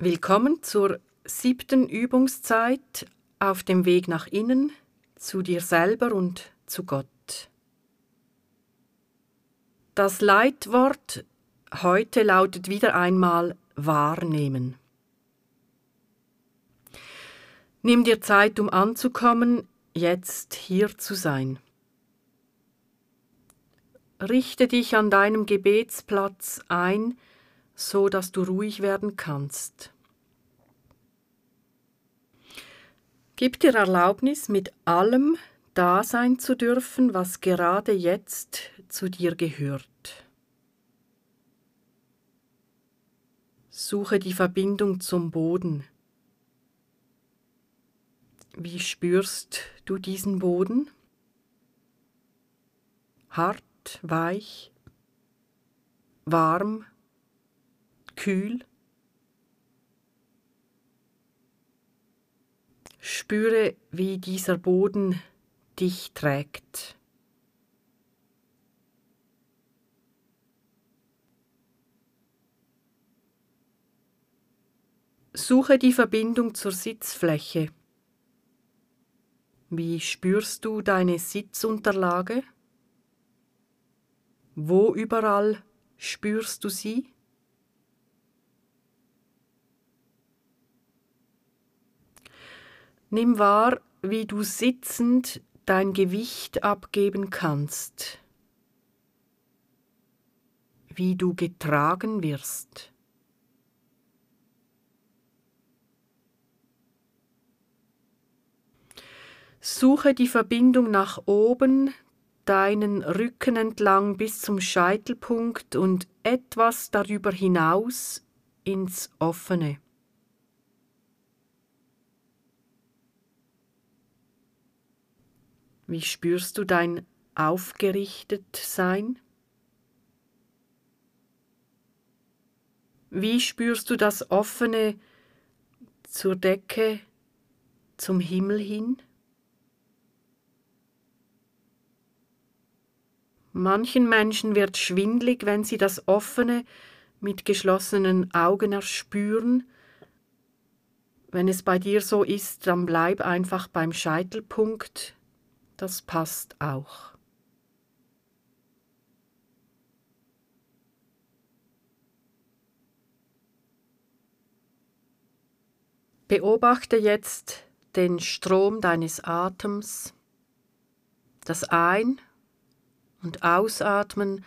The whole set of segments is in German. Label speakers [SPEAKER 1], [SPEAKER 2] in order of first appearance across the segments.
[SPEAKER 1] Willkommen zur siebten Übungszeit auf dem Weg nach innen, zu dir selber und zu Gott. Das Leitwort heute lautet wieder einmal wahrnehmen. Nimm dir Zeit, um anzukommen, jetzt hier zu sein. Richte dich an deinem Gebetsplatz ein, so dass du ruhig werden kannst. Gib dir Erlaubnis, mit allem da sein zu dürfen, was gerade jetzt zu dir gehört. Suche die Verbindung zum Boden. Wie spürst du diesen Boden? Hart, weich, warm, kühl. Spüre, wie dieser Boden dich trägt. Suche die Verbindung zur Sitzfläche. Wie spürst du deine Sitzunterlage? Wo überall spürst du sie? Nimm wahr, wie du sitzend dein Gewicht abgeben kannst, wie du getragen wirst. Suche die Verbindung nach oben, deinen Rücken entlang bis zum Scheitelpunkt und etwas darüber hinaus ins Offene. Wie spürst du dein Aufgerichtetsein? Wie spürst du das Offene zur Decke, zum Himmel hin? Manchen Menschen wird schwindlig, wenn sie das Offene mit geschlossenen Augen erspüren. Wenn es bei dir so ist, dann bleib einfach beim Scheitelpunkt das passt auch. Beobachte jetzt den Strom deines Atems, das Ein- und Ausatmen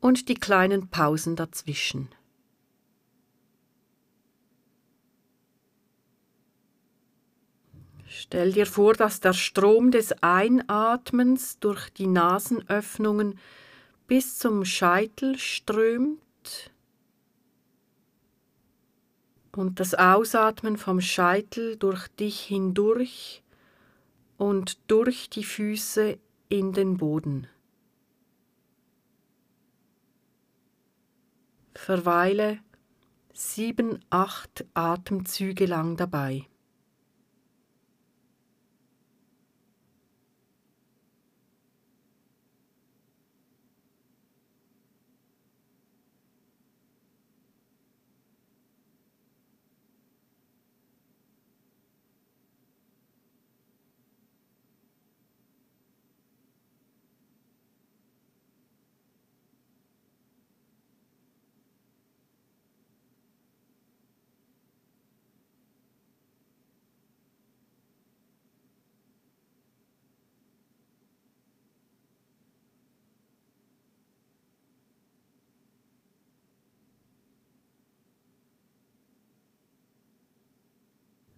[SPEAKER 1] und die kleinen Pausen dazwischen. Stell dir vor, dass der Strom des Einatmens durch die Nasenöffnungen bis zum Scheitel strömt und das Ausatmen vom Scheitel durch dich hindurch und durch die Füße in den Boden. Verweile sieben, acht Atemzüge lang dabei.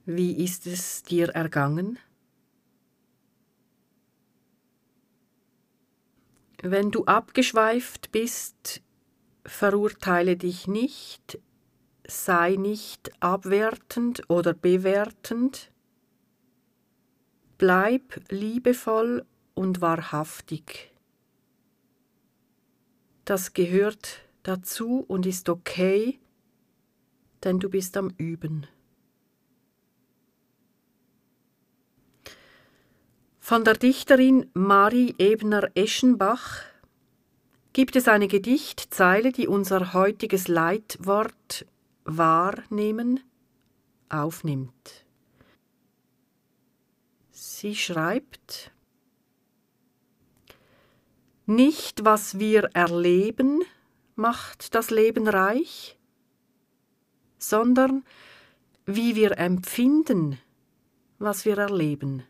[SPEAKER 1] Wie ist es dir ergangen? Wenn du abgeschweift bist, verurteile dich nicht, sei nicht abwertend oder bewertend, bleib liebevoll und wahrhaftig. Das gehört dazu und ist okay, denn du bist am Üben. Von der Dichterin Marie Ebner-Eschenbach gibt es eine Gedichtzeile, die unser heutiges Leitwort wahrnehmen aufnimmt. Sie schreibt, nicht was wir erleben macht das Leben reich, sondern wie wir empfinden, was wir erleben.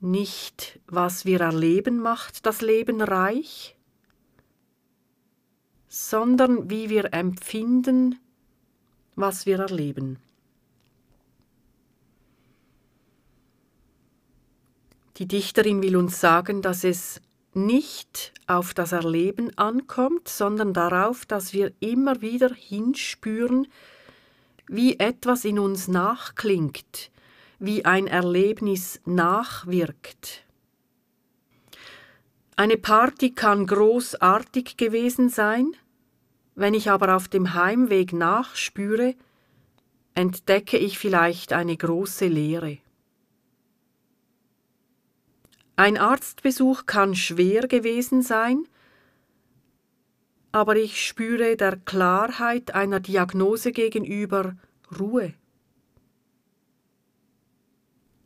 [SPEAKER 1] Nicht was wir erleben macht das Leben reich, sondern wie wir empfinden, was wir erleben. Die Dichterin will uns sagen, dass es nicht auf das Erleben ankommt, sondern darauf, dass wir immer wieder hinspüren, wie etwas in uns nachklingt, wie ein Erlebnis nachwirkt. Eine Party kann großartig gewesen sein, wenn ich aber auf dem Heimweg nachspüre, entdecke ich vielleicht eine große Leere. Ein Arztbesuch kann schwer gewesen sein, aber ich spüre der Klarheit einer Diagnose gegenüber Ruhe.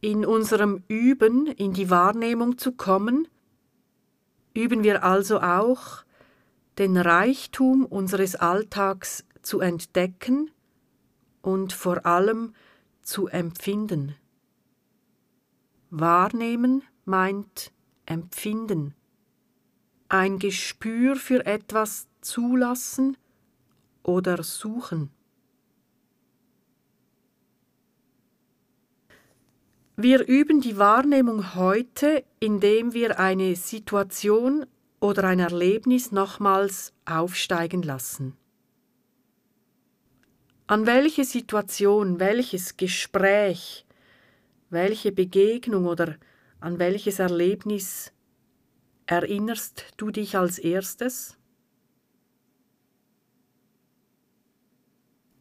[SPEAKER 1] In unserem Üben in die Wahrnehmung zu kommen, üben wir also auch, den Reichtum unseres Alltags zu entdecken und vor allem zu empfinden. Wahrnehmen meint empfinden, ein Gespür für etwas zulassen oder suchen. Wir üben die Wahrnehmung heute, indem wir eine Situation oder ein Erlebnis nochmals aufsteigen lassen. An welche Situation, welches Gespräch, welche Begegnung oder an welches Erlebnis erinnerst du dich als erstes?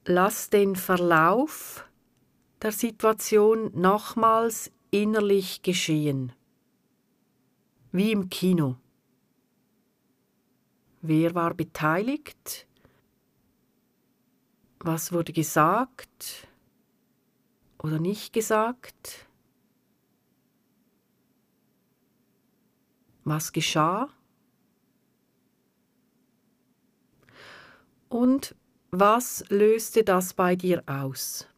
[SPEAKER 1] Lass den Verlauf der Situation nochmals innerlich geschehen, wie im Kino. Wer war beteiligt? Was wurde gesagt oder nicht gesagt? Was geschah? Und was löste das bei dir aus?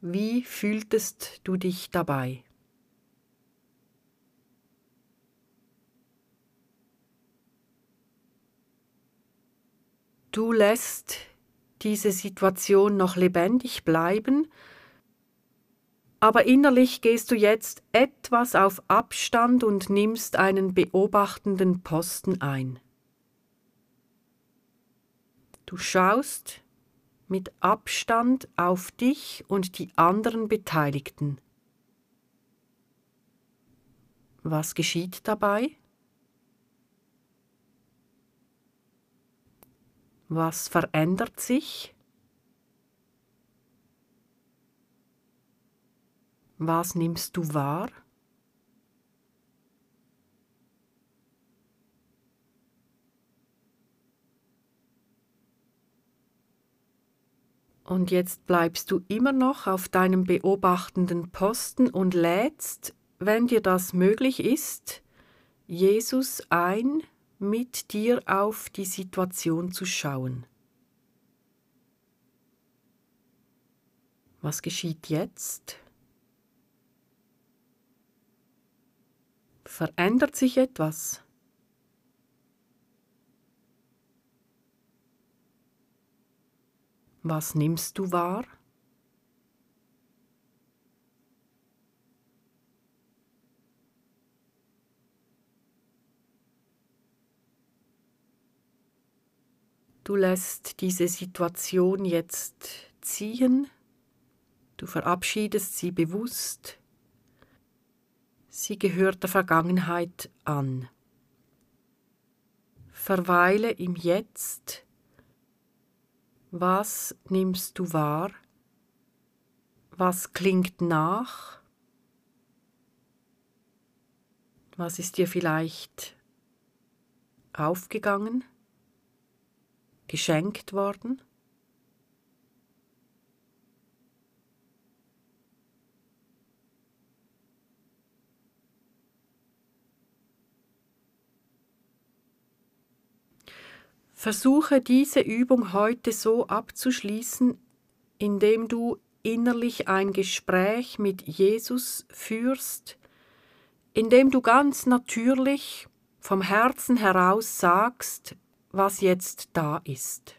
[SPEAKER 1] Wie fühltest du dich dabei? Du lässt diese Situation noch lebendig bleiben aber innerlich gehst du jetzt etwas auf Abstand und nimmst einen beobachtenden Posten ein. Du schaust mit Abstand auf dich und die anderen Beteiligten. Was geschieht dabei? Was verändert sich? Was nimmst du wahr? Und jetzt bleibst du immer noch auf deinem beobachtenden Posten und lädst, wenn dir das möglich ist, Jesus ein, mit dir auf die Situation zu schauen. Was geschieht jetzt? Verändert sich etwas? Was nimmst du wahr? Du lässt diese Situation jetzt ziehen, du verabschiedest sie bewusst sie gehört der Vergangenheit an. Verweile im Jetzt. Was nimmst du wahr? Was klingt nach? Was ist dir vielleicht aufgegangen? geschenkt worden? Versuche diese Übung heute so abzuschließen, indem du innerlich ein Gespräch mit Jesus führst, indem du ganz natürlich vom Herzen heraus sagst, was jetzt da ist.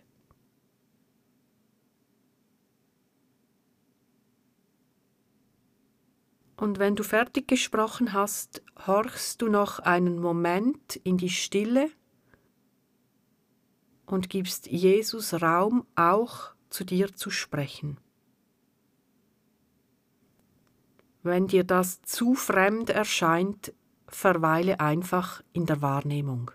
[SPEAKER 1] Und wenn du fertig gesprochen hast, horchst du noch einen Moment in die Stille und gibst Jesus Raum, auch zu dir zu sprechen. Wenn dir das zu fremd erscheint, verweile einfach in der Wahrnehmung.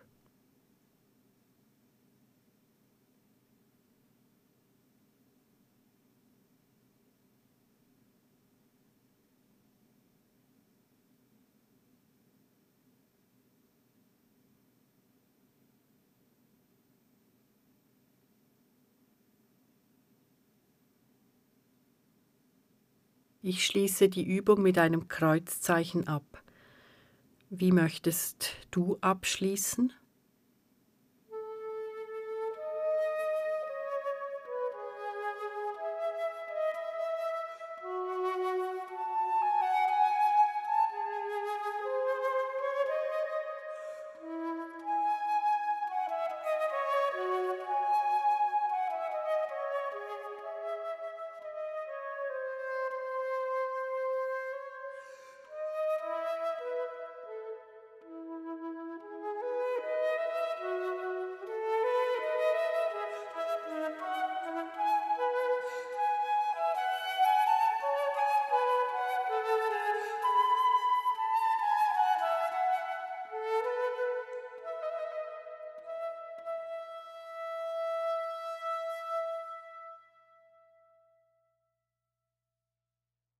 [SPEAKER 1] Ich schließe die Übung mit einem Kreuzzeichen ab. Wie möchtest du abschließen?